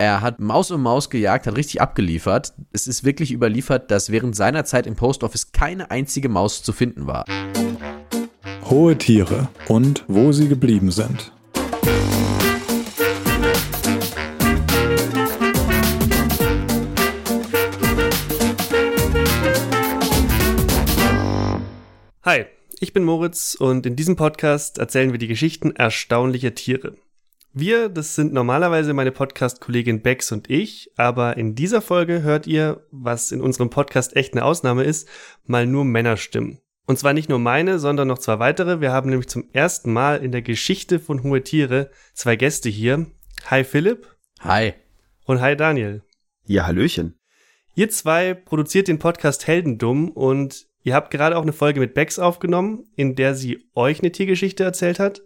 Er hat Maus um Maus gejagt, hat richtig abgeliefert. Es ist wirklich überliefert, dass während seiner Zeit im Post Office keine einzige Maus zu finden war. Hohe Tiere und wo sie geblieben sind. Hi, ich bin Moritz und in diesem Podcast erzählen wir die Geschichten erstaunlicher Tiere. Wir, das sind normalerweise meine Podcast-Kollegin Bex und ich, aber in dieser Folge hört ihr, was in unserem Podcast echt eine Ausnahme ist, mal nur Männerstimmen. Und zwar nicht nur meine, sondern noch zwei weitere. Wir haben nämlich zum ersten Mal in der Geschichte von Hohe Tiere zwei Gäste hier. Hi Philipp. Hi. Und hi Daniel. Ja, Hallöchen. Ihr zwei produziert den Podcast Heldendumm und Ihr habt gerade auch eine Folge mit Bex aufgenommen, in der sie euch eine Tiergeschichte erzählt hat.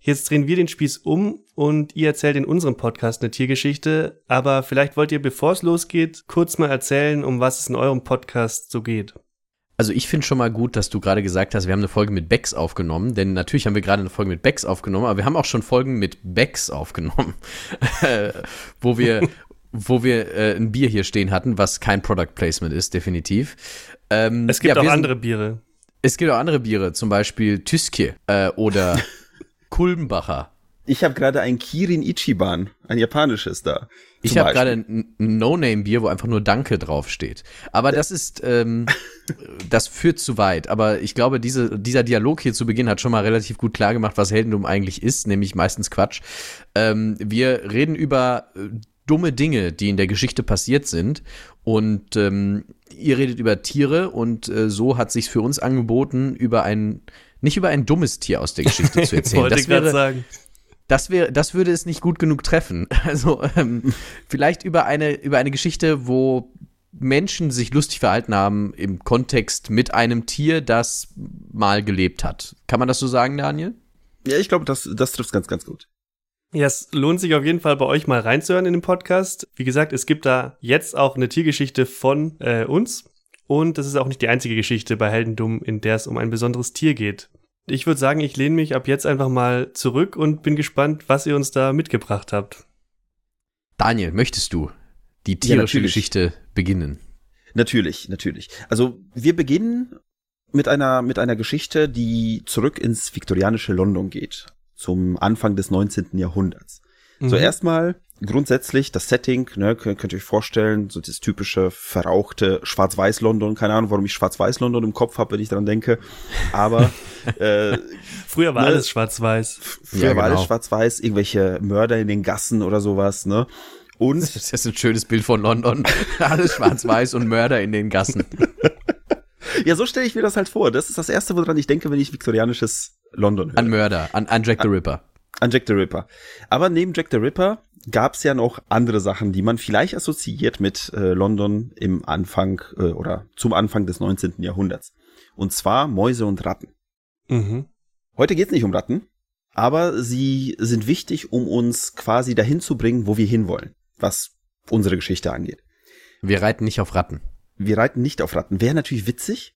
Jetzt drehen wir den Spieß um und ihr erzählt in unserem Podcast eine Tiergeschichte. Aber vielleicht wollt ihr, bevor es losgeht, kurz mal erzählen, um was es in eurem Podcast so geht. Also ich finde schon mal gut, dass du gerade gesagt hast, wir haben eine Folge mit Bex aufgenommen, denn natürlich haben wir gerade eine Folge mit Bex aufgenommen, aber wir haben auch schon Folgen mit Bex aufgenommen, wo wir, wo wir äh, ein Bier hier stehen hatten, was kein Product Placement ist, definitiv. Ähm, es gibt ja, auch andere Biere. Es gibt auch andere Biere, zum Beispiel Tüskje äh, oder Kulmbacher. Ich habe gerade ein Kirin Ichiban, ein japanisches da. Ich habe gerade ein No-Name-Bier, wo einfach nur Danke draufsteht. Aber das ist, ähm, das führt zu weit. Aber ich glaube, diese, dieser Dialog hier zu Beginn hat schon mal relativ gut klar gemacht, was Heldendum eigentlich ist, nämlich meistens Quatsch. Ähm, wir reden über äh, dumme Dinge, die in der Geschichte passiert sind. Und ähm, ihr redet über Tiere und äh, so hat sich für uns angeboten, über ein nicht über ein dummes Tier aus der Geschichte zu erzählen. Wollte das wäre, sagen. Das wäre, das würde es nicht gut genug treffen. Also ähm, vielleicht über eine über eine Geschichte, wo Menschen sich lustig verhalten haben im Kontext mit einem Tier, das mal gelebt hat. Kann man das so sagen, Daniel? Ja, ich glaube, das, das trifft ganz, ganz gut. Ja, es lohnt sich auf jeden Fall bei euch mal reinzuhören in den Podcast. Wie gesagt, es gibt da jetzt auch eine Tiergeschichte von äh, uns. Und das ist auch nicht die einzige Geschichte bei Heldendum, in der es um ein besonderes Tier geht. Ich würde sagen, ich lehne mich ab jetzt einfach mal zurück und bin gespannt, was ihr uns da mitgebracht habt. Daniel, möchtest du die tierische ja, Geschichte beginnen? Natürlich, natürlich. Also wir beginnen mit einer, mit einer Geschichte, die zurück ins viktorianische London geht zum Anfang des 19. Jahrhunderts. Mhm. So erstmal grundsätzlich das Setting, ne, könnt, könnt ihr euch vorstellen, so das typische verrauchte Schwarz-Weiß-London, keine Ahnung, warum ich Schwarz-Weiß-London im Kopf habe, wenn ich dran denke, aber äh, früher war ne, alles Schwarz-Weiß. Früher ja, genau. war alles genau. Schwarz-Weiß, irgendwelche Mörder in den Gassen oder sowas, ne? Und das ist ein schönes Bild von London. alles Schwarz-Weiß und Mörder in den Gassen. ja, so stelle ich mir das halt vor. Das ist das erste, woran ich denke, wenn ich viktorianisches London höre. An Mörder, an, an Jack the Ripper. An Jack the Ripper. Aber neben Jack the Ripper gab es ja noch andere Sachen, die man vielleicht assoziiert mit äh, London im Anfang äh, oder zum Anfang des 19. Jahrhunderts. Und zwar Mäuse und Ratten. Mhm. Heute geht's nicht um Ratten, aber sie sind wichtig, um uns quasi dahin zu bringen, wo wir hinwollen, was unsere Geschichte angeht. Wir reiten nicht auf Ratten. Wir reiten nicht auf Ratten. Wäre natürlich witzig,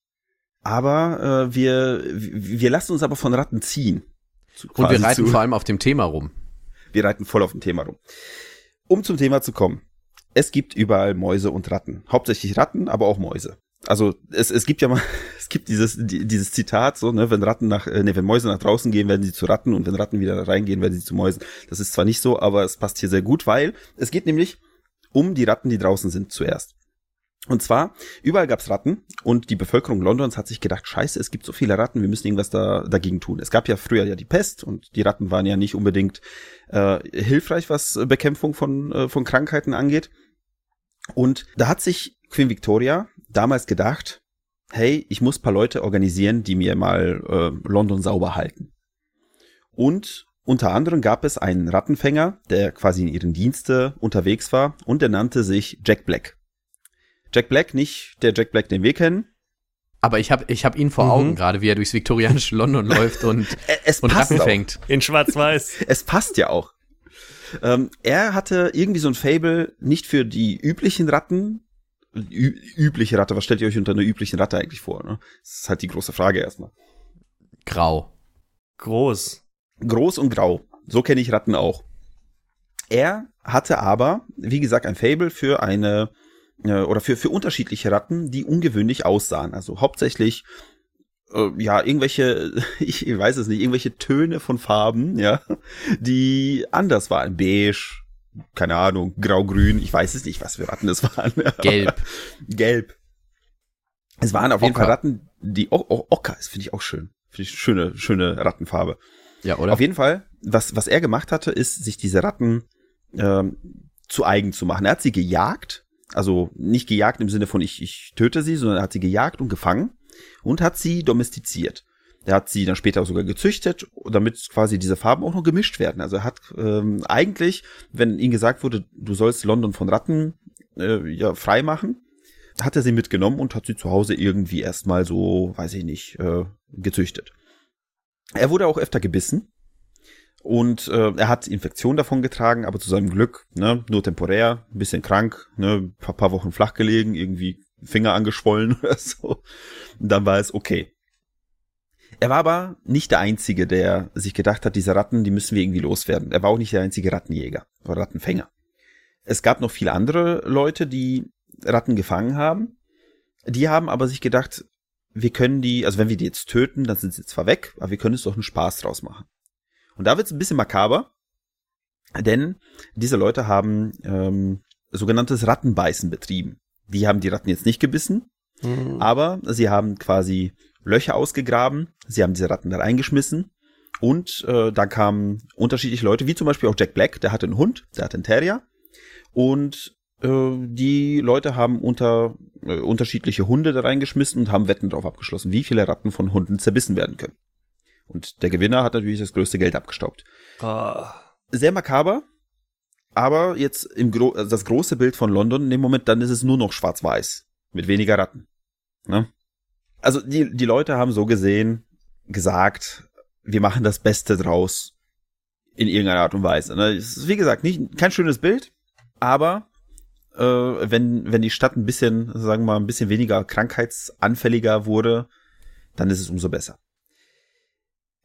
aber äh, wir, wir lassen uns aber von Ratten ziehen. Und wir reiten zu. vor allem auf dem Thema rum. Wir reiten voll auf dem Thema rum. Um zum Thema zu kommen. Es gibt überall Mäuse und Ratten. Hauptsächlich Ratten, aber auch Mäuse. Also es, es gibt ja mal, es gibt dieses, dieses Zitat, so, ne, wenn Ratten nach, ne, wenn Mäuse nach draußen gehen, werden sie zu Ratten und wenn Ratten wieder reingehen, werden sie zu Mäusen. Das ist zwar nicht so, aber es passt hier sehr gut, weil es geht nämlich um die Ratten, die draußen sind zuerst. Und zwar, überall gab's Ratten und die Bevölkerung Londons hat sich gedacht, scheiße, es gibt so viele Ratten, wir müssen irgendwas da, dagegen tun. Es gab ja früher ja die Pest und die Ratten waren ja nicht unbedingt äh, hilfreich, was Bekämpfung von, äh, von Krankheiten angeht. Und da hat sich Queen Victoria damals gedacht, hey, ich muss paar Leute organisieren, die mir mal äh, London sauber halten. Und unter anderem gab es einen Rattenfänger, der quasi in ihren Dienste unterwegs war und der nannte sich Jack Black. Jack Black, nicht der Jack Black, den wir kennen. Aber ich habe ich hab ihn vor mhm. Augen gerade, wie er durchs viktorianische London läuft und, es und Ratten fängt. In Schwarz-Weiß. es passt ja auch. Ähm, er hatte irgendwie so ein Fable nicht für die üblichen Ratten. Ü übliche Ratte, was stellt ihr euch unter einer üblichen Ratte eigentlich vor? Ne? Das ist halt die große Frage erstmal. Grau. Groß. Groß und grau. So kenne ich Ratten auch. Er hatte aber, wie gesagt, ein Fable für eine äh, oder für, für unterschiedliche Ratten, die ungewöhnlich aussahen. Also hauptsächlich äh, ja, irgendwelche, ich weiß es nicht, irgendwelche Töne von Farben, ja, die anders waren. Beige, keine Ahnung, grau-grün, ich weiß es nicht, was für Ratten es waren. Gelb. Gelb. Es waren auf jeden. Fall Ratten, die, oh, oh, Ocker, das finde ich auch schön. Finde ich schöne, schöne Rattenfarbe. Ja, oder? Auf jeden Fall, was, was er gemacht hatte, ist, sich diese Ratten ähm, zu eigen zu machen. Er hat sie gejagt, also nicht gejagt im Sinne von ich, ich töte sie, sondern er hat sie gejagt und gefangen und hat sie domestiziert. Er hat sie dann später sogar gezüchtet, damit quasi diese Farben auch noch gemischt werden. Also er hat ähm, eigentlich, wenn ihm gesagt wurde, du sollst London von Ratten äh, ja, frei machen, hat er sie mitgenommen und hat sie zu Hause irgendwie erstmal so, weiß ich nicht, äh, gezüchtet. Er wurde auch öfter gebissen und äh, er hat Infektionen davon getragen, aber zu seinem Glück, ne, nur temporär, ein bisschen krank, ne, paar, paar Wochen flach gelegen, irgendwie Finger angeschwollen oder so. Und dann war es okay. Er war aber nicht der Einzige, der sich gedacht hat, diese Ratten, die müssen wir irgendwie loswerden. Er war auch nicht der einzige Rattenjäger oder Rattenfänger. Es gab noch viele andere Leute, die Ratten gefangen haben. Die haben aber sich gedacht, wir können die, also wenn wir die jetzt töten, dann sind sie zwar weg, aber wir können es doch einen Spaß draus machen. Und da wird es ein bisschen makaber, denn diese Leute haben ähm, sogenanntes Rattenbeißen betrieben. Die haben die Ratten jetzt nicht gebissen, Mhm. aber sie haben quasi Löcher ausgegraben, sie haben diese Ratten da reingeschmissen und äh, da kamen unterschiedliche Leute, wie zum Beispiel auch Jack Black, der hatte einen Hund, der hatte einen Terrier und äh, die Leute haben unter äh, unterschiedliche Hunde da reingeschmissen und haben Wetten drauf abgeschlossen, wie viele Ratten von Hunden zerbissen werden können. Und der Gewinner hat natürlich das größte Geld abgestaubt. Ah. Sehr makaber, aber jetzt im Gro also das große Bild von London in dem Moment, dann ist es nur noch schwarz-weiß mit weniger Ratten. Ne? Also die, die Leute haben so gesehen gesagt, wir machen das Beste draus in irgendeiner Art und Weise. Ne? Es ist, wie gesagt, nicht kein schönes Bild, aber äh, wenn, wenn die Stadt ein bisschen, sagen wir mal, ein bisschen weniger krankheitsanfälliger wurde, dann ist es umso besser.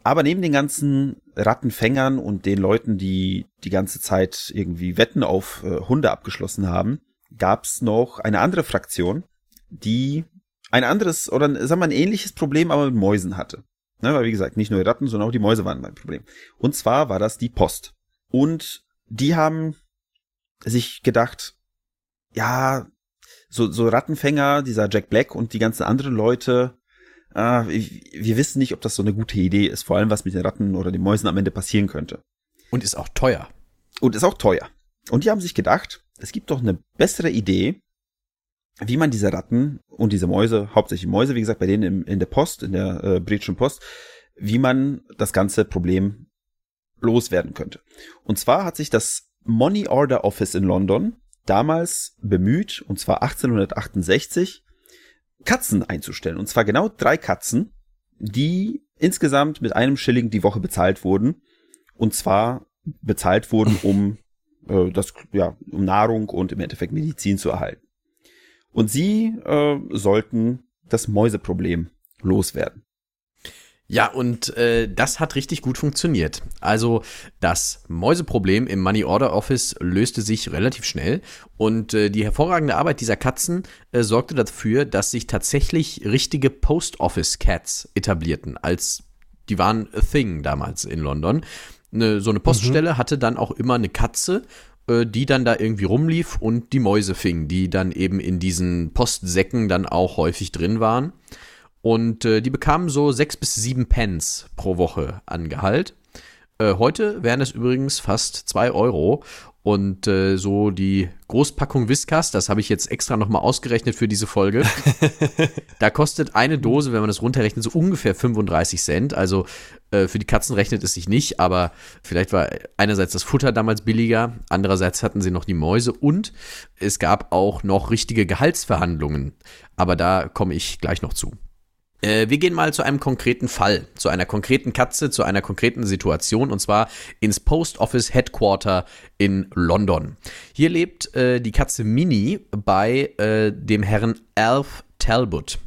Aber neben den ganzen Rattenfängern und den Leuten, die die ganze Zeit irgendwie Wetten auf äh, Hunde abgeschlossen haben, gab's noch eine andere Fraktion, die ein anderes oder sagen wir ein ähnliches Problem aber mit Mäusen hatte. Ne, weil wie gesagt, nicht nur die Ratten, sondern auch die Mäuse waren mein Problem. Und zwar war das die Post. Und die haben sich gedacht, ja, so, so Rattenfänger, dieser Jack Black und die ganzen anderen Leute, ah, wir wissen nicht, ob das so eine gute Idee ist, vor allem was mit den Ratten oder den Mäusen am Ende passieren könnte. Und ist auch teuer. Und ist auch teuer. Und die haben sich gedacht, es gibt doch eine bessere Idee, wie man diese Ratten und diese Mäuse, hauptsächlich Mäuse, wie gesagt, bei denen im, in der Post, in der äh, britischen Post, wie man das ganze Problem loswerden könnte. Und zwar hat sich das Money Order Office in London damals bemüht, und zwar 1868, Katzen einzustellen. Und zwar genau drei Katzen, die insgesamt mit einem Schilling die Woche bezahlt wurden. Und zwar bezahlt wurden, um äh, das, ja, um Nahrung und im Endeffekt Medizin zu erhalten. Und sie äh, sollten das Mäuseproblem loswerden. Ja, und äh, das hat richtig gut funktioniert. Also das Mäuseproblem im Money Order Office löste sich relativ schnell und äh, die hervorragende Arbeit dieser Katzen äh, sorgte dafür, dass sich tatsächlich richtige Post Office Cats etablierten, als die waren a thing damals in London. Ne, so eine Poststelle hatte dann auch immer eine Katze, äh, die dann da irgendwie rumlief und die Mäuse fing, die dann eben in diesen Postsäcken dann auch häufig drin waren. Und äh, die bekamen so sechs bis sieben Pence pro Woche an Gehalt. Äh, heute wären es übrigens fast zwei Euro. Und äh, so die Großpackung Whiskas, das habe ich jetzt extra nochmal ausgerechnet für diese Folge. da kostet eine Dose, wenn man das runterrechnet, so ungefähr 35 Cent. Also äh, für die Katzen rechnet es sich nicht, aber vielleicht war einerseits das Futter damals billiger, andererseits hatten sie noch die Mäuse und es gab auch noch richtige Gehaltsverhandlungen. Aber da komme ich gleich noch zu. Äh, wir gehen mal zu einem konkreten Fall, zu einer konkreten Katze, zu einer konkreten Situation und zwar ins Post Office Headquarter in London. Hier lebt äh, die Katze Minnie bei äh, dem Herrn Alf Talbot.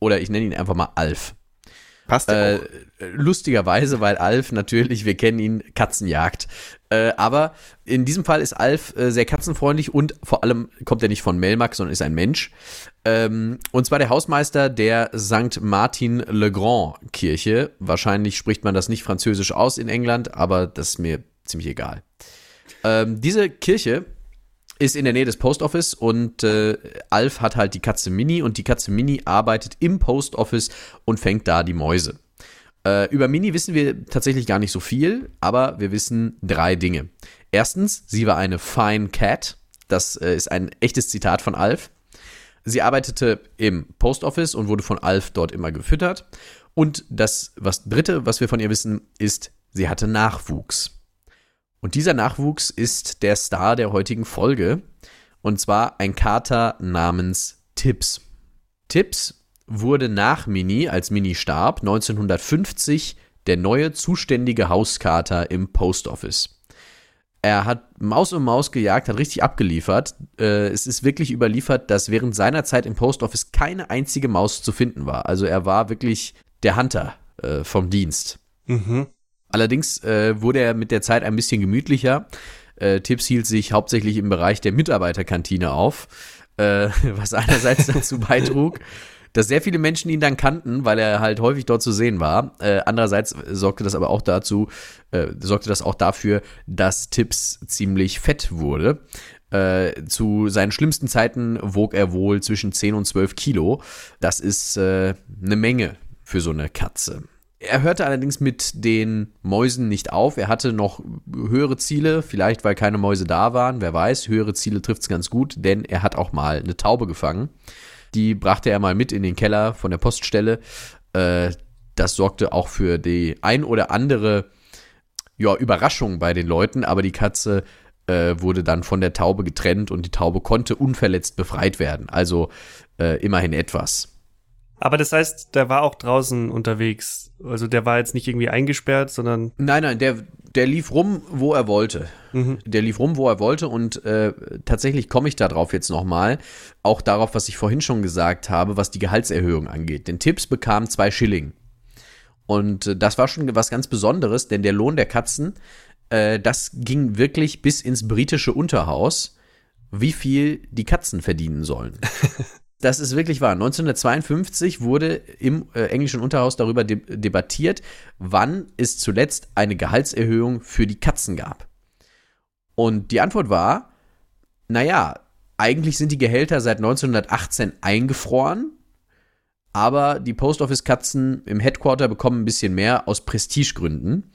Oder ich nenne ihn einfach mal Alf. Passt ja Äh, lustigerweise, weil Alf natürlich, wir kennen ihn, Katzenjagd. Äh, aber in diesem Fall ist Alf äh, sehr katzenfreundlich und vor allem kommt er nicht von Melmac, sondern ist ein Mensch. Ähm, und zwar der Hausmeister der St. Martin le Grand Kirche. Wahrscheinlich spricht man das nicht französisch aus in England, aber das ist mir ziemlich egal. Ähm, diese Kirche ist in der Nähe des Post Office und äh, Alf hat halt die Katze Mini und die Katze Mini arbeitet im Post Office und fängt da die Mäuse. Äh, über Mini wissen wir tatsächlich gar nicht so viel, aber wir wissen drei Dinge. Erstens, sie war eine Fine Cat. Das äh, ist ein echtes Zitat von Alf. Sie arbeitete im Post Office und wurde von Alf dort immer gefüttert. Und das was dritte, was wir von ihr wissen, ist, sie hatte Nachwuchs. Und dieser Nachwuchs ist der Star der heutigen Folge. Und zwar ein Kater namens Tips. Tips wurde nach Mini, als Mini starb, 1950 der neue zuständige Hauskater im Post Office. Er hat Maus um Maus gejagt, hat richtig abgeliefert. Äh, es ist wirklich überliefert, dass während seiner Zeit im Post Office keine einzige Maus zu finden war. Also er war wirklich der Hunter äh, vom Dienst. Mhm. Allerdings äh, wurde er mit der Zeit ein bisschen gemütlicher. Äh, Tipps hielt sich hauptsächlich im Bereich der Mitarbeiterkantine auf, äh, was einerseits dazu beitrug, dass sehr viele Menschen ihn dann kannten, weil er halt häufig dort zu sehen war. Äh, andererseits sorgte das aber auch dazu, äh, sorgte das auch dafür, dass Tipps ziemlich fett wurde. Äh, zu seinen schlimmsten Zeiten wog er wohl zwischen 10 und 12 Kilo. Das ist äh, eine Menge für so eine Katze. Er hörte allerdings mit den Mäusen nicht auf. Er hatte noch höhere Ziele, vielleicht weil keine Mäuse da waren. Wer weiß, höhere Ziele trifft es ganz gut, denn er hat auch mal eine Taube gefangen. Die brachte er mal mit in den Keller von der Poststelle. Äh, das sorgte auch für die ein oder andere ja, Überraschung bei den Leuten, aber die Katze äh, wurde dann von der Taube getrennt und die Taube konnte unverletzt befreit werden. Also äh, immerhin etwas. Aber das heißt, der war auch draußen unterwegs. Also der war jetzt nicht irgendwie eingesperrt, sondern. Nein, nein, der, der lief rum, wo er wollte. Mhm. Der lief rum, wo er wollte und äh, tatsächlich komme ich darauf jetzt nochmal. Auch darauf, was ich vorhin schon gesagt habe, was die Gehaltserhöhung angeht. Denn Tipps bekam zwei Schilling. Und äh, das war schon was ganz Besonderes, denn der Lohn der Katzen, äh, das ging wirklich bis ins britische Unterhaus, wie viel die Katzen verdienen sollen. Das ist wirklich wahr. 1952 wurde im äh, englischen Unterhaus darüber de debattiert, wann es zuletzt eine Gehaltserhöhung für die Katzen gab. Und die Antwort war, naja, eigentlich sind die Gehälter seit 1918 eingefroren, aber die Post Office Katzen im Headquarter bekommen ein bisschen mehr aus Prestigegründen.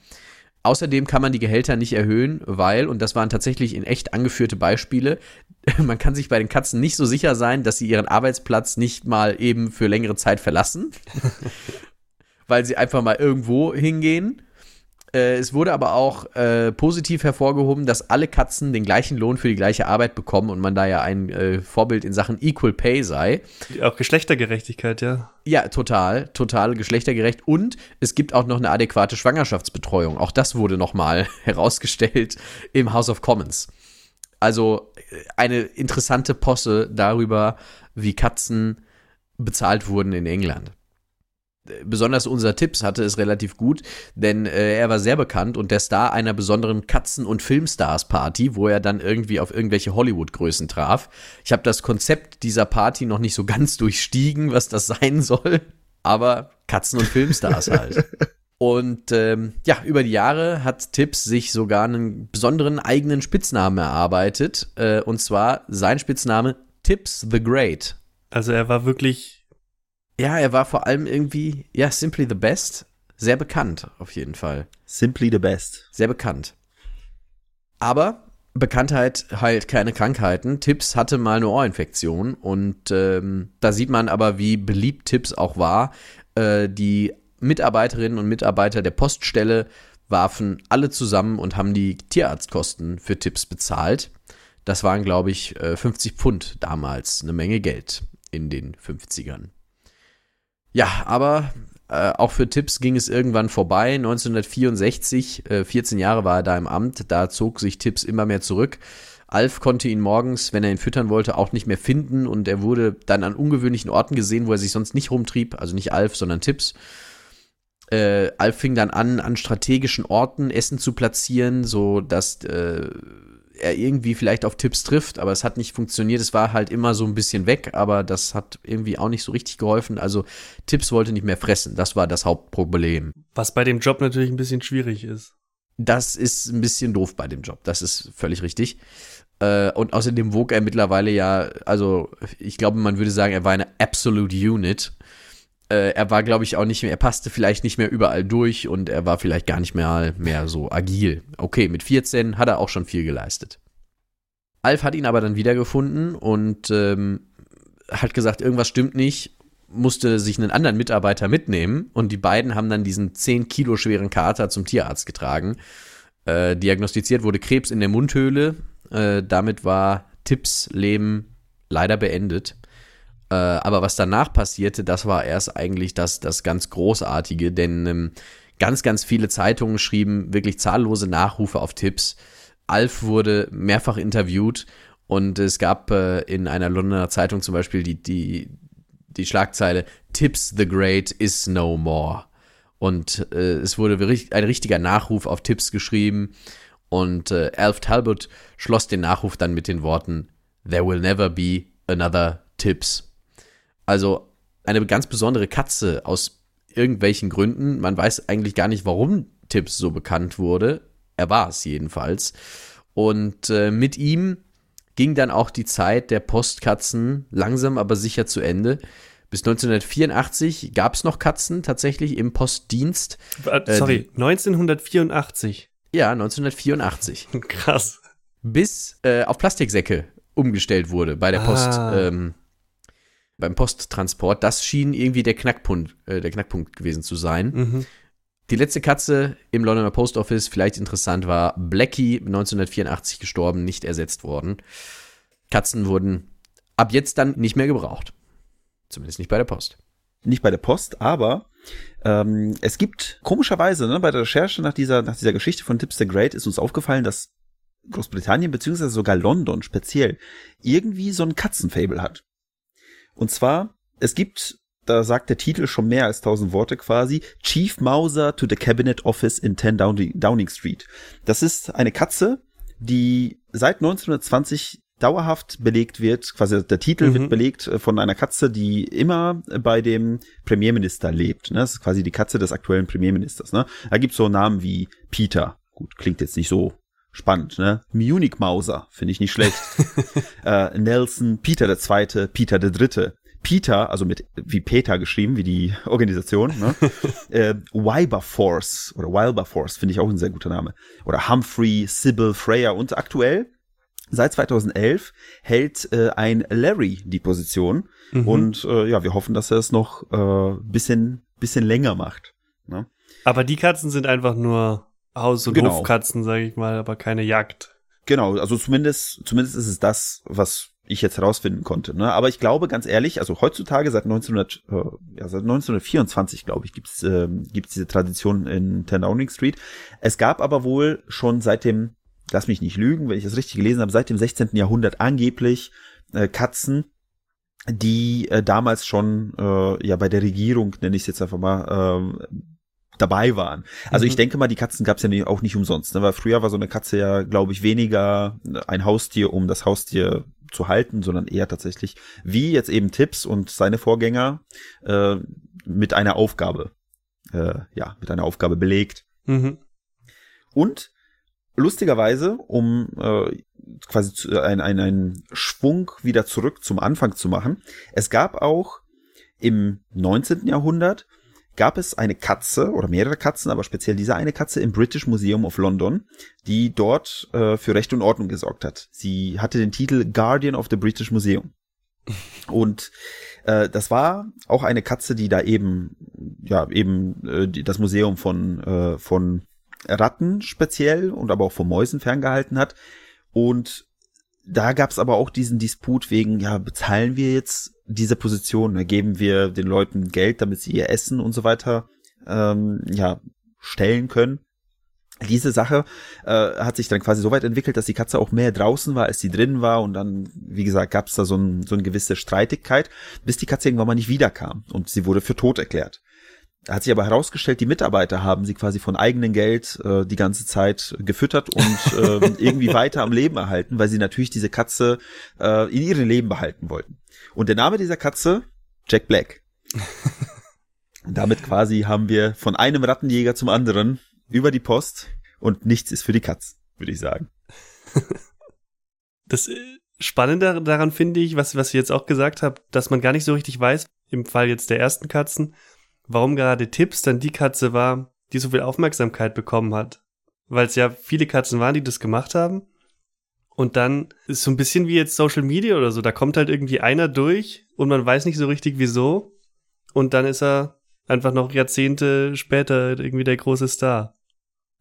Außerdem kann man die Gehälter nicht erhöhen, weil, und das waren tatsächlich in echt angeführte Beispiele, man kann sich bei den Katzen nicht so sicher sein, dass sie ihren Arbeitsplatz nicht mal eben für längere Zeit verlassen, weil sie einfach mal irgendwo hingehen. Äh, es wurde aber auch äh, positiv hervorgehoben, dass alle Katzen den gleichen Lohn für die gleiche Arbeit bekommen und man da ja ein äh, Vorbild in Sachen Equal Pay sei. Auch Geschlechtergerechtigkeit, ja. Ja, total, total geschlechtergerecht. Und es gibt auch noch eine adäquate Schwangerschaftsbetreuung. Auch das wurde nochmal herausgestellt im House of Commons. Also äh, eine interessante Posse darüber, wie Katzen bezahlt wurden in England. Besonders unser Tipps hatte es relativ gut, denn äh, er war sehr bekannt und der Star einer besonderen Katzen- und Filmstars-Party, wo er dann irgendwie auf irgendwelche Hollywood-Größen traf. Ich habe das Konzept dieser Party noch nicht so ganz durchstiegen, was das sein soll, aber Katzen- und Filmstars halt. Und ähm, ja, über die Jahre hat Tipps sich sogar einen besonderen eigenen Spitznamen erarbeitet. Äh, und zwar sein Spitzname Tips the Great. Also er war wirklich. Ja, er war vor allem irgendwie, ja, simply the best. Sehr bekannt, auf jeden Fall. Simply the best. Sehr bekannt. Aber Bekanntheit heilt keine Krankheiten. Tipps hatte mal eine Ohrinfektion und ähm, da sieht man aber, wie beliebt Tipps auch war. Äh, die Mitarbeiterinnen und Mitarbeiter der Poststelle warfen alle zusammen und haben die Tierarztkosten für Tipps bezahlt. Das waren, glaube ich, äh, 50 Pfund damals, eine Menge Geld in den 50ern. Ja, aber äh, auch für Tipps ging es irgendwann vorbei. 1964, äh, 14 Jahre war er da im Amt, da zog sich Tipps immer mehr zurück. Alf konnte ihn morgens, wenn er ihn füttern wollte, auch nicht mehr finden und er wurde dann an ungewöhnlichen Orten gesehen, wo er sich sonst nicht rumtrieb. Also nicht Alf, sondern Tipps. Äh, Alf fing dann an, an strategischen Orten Essen zu platzieren, so dass äh, er irgendwie vielleicht auf Tipps trifft, aber es hat nicht funktioniert. Es war halt immer so ein bisschen weg, aber das hat irgendwie auch nicht so richtig geholfen. Also Tipps wollte nicht mehr fressen. Das war das Hauptproblem. Was bei dem Job natürlich ein bisschen schwierig ist. Das ist ein bisschen doof bei dem Job. Das ist völlig richtig. Äh, und außerdem wog er mittlerweile ja, also ich glaube, man würde sagen, er war eine Absolute Unit. Äh, er war, glaube ich, auch nicht mehr, er passte vielleicht nicht mehr überall durch und er war vielleicht gar nicht mehr, mehr so agil. Okay, mit 14 hat er auch schon viel geleistet. Alf hat ihn aber dann wiedergefunden und ähm, hat gesagt, irgendwas stimmt nicht, musste sich einen anderen Mitarbeiter mitnehmen und die beiden haben dann diesen 10 Kilo schweren Kater zum Tierarzt getragen. Äh, diagnostiziert wurde Krebs in der Mundhöhle. Äh, damit war Tipps Leben leider beendet. Äh, aber was danach passierte, das war erst eigentlich das, das ganz Großartige, denn ähm, ganz, ganz viele Zeitungen schrieben wirklich zahllose Nachrufe auf Tipps. Alf wurde mehrfach interviewt und es gab äh, in einer Londoner Zeitung zum Beispiel die, die, die Schlagzeile Tips the Great is no more. Und äh, es wurde ein richtiger Nachruf auf Tipps geschrieben. Und äh, Alf Talbot schloss den Nachruf dann mit den Worten There will never be another Tips. Also eine ganz besondere Katze aus irgendwelchen Gründen. Man weiß eigentlich gar nicht, warum Tips so bekannt wurde. Er war es jedenfalls. Und äh, mit ihm ging dann auch die Zeit der Postkatzen langsam aber sicher zu Ende. Bis 1984 gab es noch Katzen tatsächlich im Postdienst. Äh, sorry, äh, 1984. Ja, 1984. Krass. Bis äh, auf Plastiksäcke umgestellt wurde bei der ah. Post. Ähm, beim Posttransport. Das schien irgendwie der Knackpunkt, äh, der Knackpunkt gewesen zu sein. Mhm. Die letzte Katze im Londoner Post Office, vielleicht interessant, war Blackie, 1984 gestorben, nicht ersetzt worden. Katzen wurden ab jetzt dann nicht mehr gebraucht. Zumindest nicht bei der Post. Nicht bei der Post, aber ähm, es gibt komischerweise ne, bei der Recherche nach dieser, nach dieser Geschichte von Tips the Great ist uns aufgefallen, dass Großbritannien beziehungsweise sogar London speziell irgendwie so ein Katzenfable hat. Und zwar, es gibt, da sagt der Titel schon mehr als tausend Worte quasi, Chief Mauser to the Cabinet Office in 10 Downing Street. Das ist eine Katze, die seit 1920 dauerhaft belegt wird, quasi der Titel mhm. wird belegt äh, von einer Katze, die immer bei dem Premierminister lebt. Ne? Das ist quasi die Katze des aktuellen Premierministers. Ne? Da gibt's so Namen wie Peter. Gut, klingt jetzt nicht so spannend, ne? Munich Mauser, finde ich nicht schlecht. äh, Nelson, Peter der Zweite, Peter der Dritte. Peter, also mit wie Peter geschrieben, wie die Organisation, ne? äh, Wilberforce oder Wilberforce finde ich auch ein sehr guter Name. Oder Humphrey, Sybil, Freya und aktuell Seit 2011 hält äh, ein Larry die Position mhm. und äh, ja, wir hoffen, dass er es noch äh, bisschen bisschen länger macht. Ne? Aber die Katzen sind einfach nur Haus- und genau. Hofkatzen, sage ich mal, aber keine Jagd. Genau, also zumindest zumindest ist es das, was ich jetzt herausfinden konnte. Ne? Aber ich glaube, ganz ehrlich, also heutzutage seit 1900, äh, ja, seit 1924, glaube ich, gibt's äh, gibt's diese Tradition in 10 Downing Street. Es gab aber wohl schon seit dem lass mich nicht lügen, wenn ich das richtig gelesen habe, seit dem 16. Jahrhundert angeblich äh, Katzen, die äh, damals schon äh, ja bei der Regierung, nenne ich es jetzt einfach mal, äh, dabei waren. Also mhm. ich denke mal, die Katzen gab es ja auch nicht umsonst, ne? weil früher war so eine Katze ja, glaube ich, weniger ein Haustier, um das Haustier zu halten, sondern eher tatsächlich, wie jetzt eben Tipps und seine Vorgänger, äh, mit einer Aufgabe, äh, ja, mit einer Aufgabe belegt. Mhm. Und lustigerweise, um äh, quasi zu, ein, ein, einen Schwung wieder zurück zum Anfang zu machen, es gab auch im 19. Jahrhundert gab es eine Katze oder mehrere Katzen, aber speziell diese eine Katze im British Museum of London, die dort äh, für Recht und Ordnung gesorgt hat. Sie hatte den Titel Guardian of the British Museum. Und äh, das war auch eine Katze, die da eben, ja, eben äh, das Museum von, äh, von Ratten speziell und aber auch von Mäusen ferngehalten hat. Und da gab es aber auch diesen Disput wegen, ja, bezahlen wir jetzt diese Position, ne, geben wir den Leuten Geld, damit sie ihr Essen und so weiter ähm, ja stellen können. Diese Sache äh, hat sich dann quasi so weit entwickelt, dass die Katze auch mehr draußen war, als sie drin war und dann, wie gesagt, gab es da so, ein, so eine gewisse Streitigkeit, bis die Katze irgendwann mal nicht wiederkam und sie wurde für tot erklärt. Hat sich aber herausgestellt, die Mitarbeiter haben sie quasi von eigenem Geld äh, die ganze Zeit gefüttert und äh, irgendwie weiter am Leben erhalten, weil sie natürlich diese Katze äh, in ihrem Leben behalten wollten. Und der Name dieser Katze, Jack Black. und damit quasi haben wir von einem Rattenjäger zum anderen über die Post und nichts ist für die Katz, würde ich sagen. Das äh, Spannende daran finde ich, was, was ich jetzt auch gesagt habe, dass man gar nicht so richtig weiß, im Fall jetzt der ersten Katzen, warum gerade Tipps dann die Katze war, die so viel Aufmerksamkeit bekommen hat. Weil es ja viele Katzen waren, die das gemacht haben. Und dann ist so ein bisschen wie jetzt Social Media oder so. Da kommt halt irgendwie einer durch und man weiß nicht so richtig wieso. Und dann ist er einfach noch Jahrzehnte später irgendwie der große Star.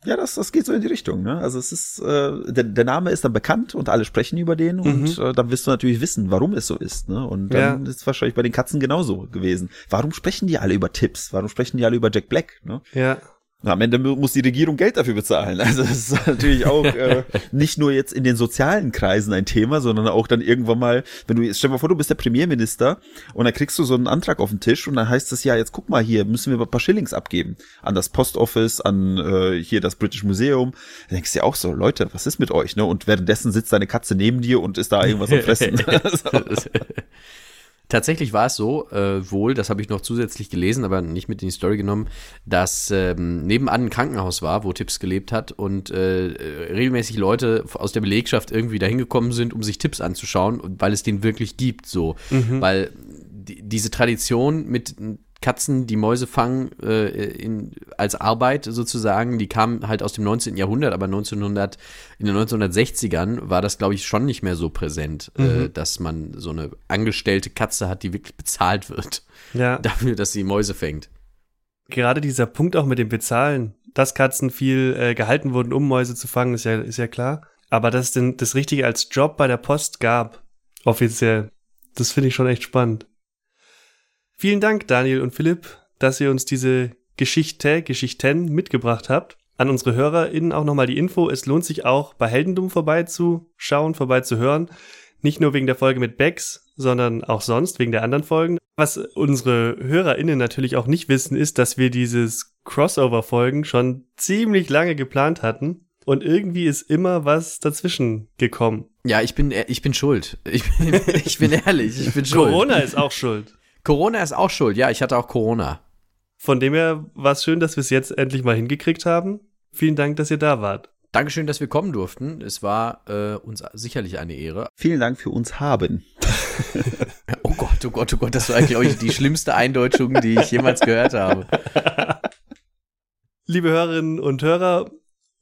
Ja, das, das geht so in die Richtung. Ne? Also es ist, äh, der, der Name ist dann bekannt und alle sprechen über den und Mhm. äh, dann wirst du natürlich wissen, warum es so ist. Ne? Und dann ist es wahrscheinlich bei den Katzen genauso gewesen. Warum sprechen die alle über Tipps? Warum sprechen die alle über Jack Black? Ne? Ja. Na, am Ende mu- muss die Regierung Geld dafür bezahlen. Also das ist natürlich auch äh, nicht nur jetzt in den sozialen Kreisen ein Thema, sondern auch dann irgendwann mal, wenn du, stell dir mal vor, du bist der Premierminister und dann kriegst du so einen Antrag auf den Tisch und dann heißt es ja, jetzt guck mal hier, müssen wir ein paar Schillings abgeben an das Post Office, an äh, hier das British Museum. Da denkst du ja auch so, Leute, was ist mit euch? Ne? Und währenddessen sitzt deine Katze neben dir und ist da irgendwas am Fressen. Tatsächlich war es so, äh, wohl, das habe ich noch zusätzlich gelesen, aber nicht mit in die Story genommen, dass ähm, nebenan ein Krankenhaus war, wo Tipps gelebt hat und äh, regelmäßig Leute aus der Belegschaft irgendwie dahin gekommen sind, um sich Tipps anzuschauen, weil es den wirklich gibt, so. Weil die, diese Tradition mit Katzen, die Mäuse fangen äh, in, als Arbeit sozusagen, die kam halt aus dem 19. Jahrhundert, aber 1900, in den 1960ern war das, glaube ich, schon nicht mehr so präsent, äh, dass man so eine angestellte Katze hat, die wirklich bezahlt wird Ja. dafür, dass sie Mäuse fängt. Gerade dieser Punkt auch mit dem Bezahlen, dass Katzen viel äh, gehalten wurden, um Mäuse zu fangen, ist ja, ist ja klar. Aber dass es denn das Richtige als Job bei der Post gab, offiziell, das finde ich schon echt spannend. Vielen Dank, Daniel und Philipp, dass ihr uns diese Geschichte, Geschichten mitgebracht habt. An unsere HörerInnen auch nochmal die Info. Es lohnt sich auch, bei Heldendum vorbeizuschauen, vorbeizuhören. Nicht nur wegen der Folge mit Bex, sondern auch sonst wegen der anderen Folgen. Was unsere HörerInnen natürlich auch nicht wissen, ist, dass wir dieses Crossover-Folgen schon ziemlich lange geplant hatten. Und irgendwie ist immer was dazwischen gekommen. Ja, ich bin, ich bin schuld. Ich bin, ich bin ehrlich, ich bin schuld. Corona ist auch schuld. Corona ist auch schuld. Ja, ich hatte auch Corona. Von dem her war es schön, dass wir es jetzt endlich mal hingekriegt haben. Vielen Dank, dass ihr da wart. Dankeschön, dass wir kommen durften. Es war äh, uns sicherlich eine Ehre. Vielen Dank für uns haben. Oh Gott, oh Gott, oh Gott, das war, glaube ich, die schlimmste Eindeutschung, die ich jemals gehört habe. Liebe Hörerinnen und Hörer,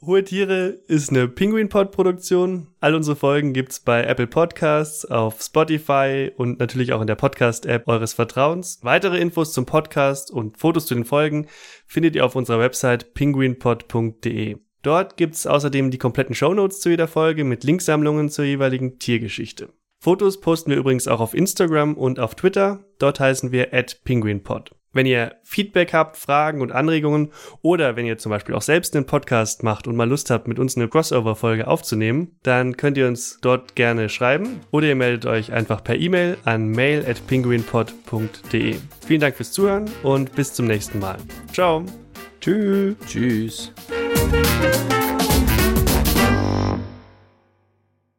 Hohe Tiere ist eine Penguin-Pod-Produktion. All unsere Folgen gibt's bei Apple Podcasts, auf Spotify und natürlich auch in der Podcast-App eures Vertrauens. Weitere Infos zum Podcast und Fotos zu den Folgen findet ihr auf unserer Website penguinpod.de. Dort gibt's außerdem die kompletten Shownotes zu jeder Folge mit Linksammlungen zur jeweiligen Tiergeschichte. Fotos posten wir übrigens auch auf Instagram und auf Twitter. Dort heißen wir at penguinpod. Wenn ihr Feedback habt, Fragen und Anregungen oder wenn ihr zum Beispiel auch selbst einen Podcast macht und mal Lust habt, mit uns eine Crossover-Folge aufzunehmen, dann könnt ihr uns dort gerne schreiben oder ihr meldet euch einfach per E-Mail an mail at penguinpod.de. Vielen Dank fürs Zuhören und bis zum nächsten Mal. Ciao! Tschüss. Tschüss.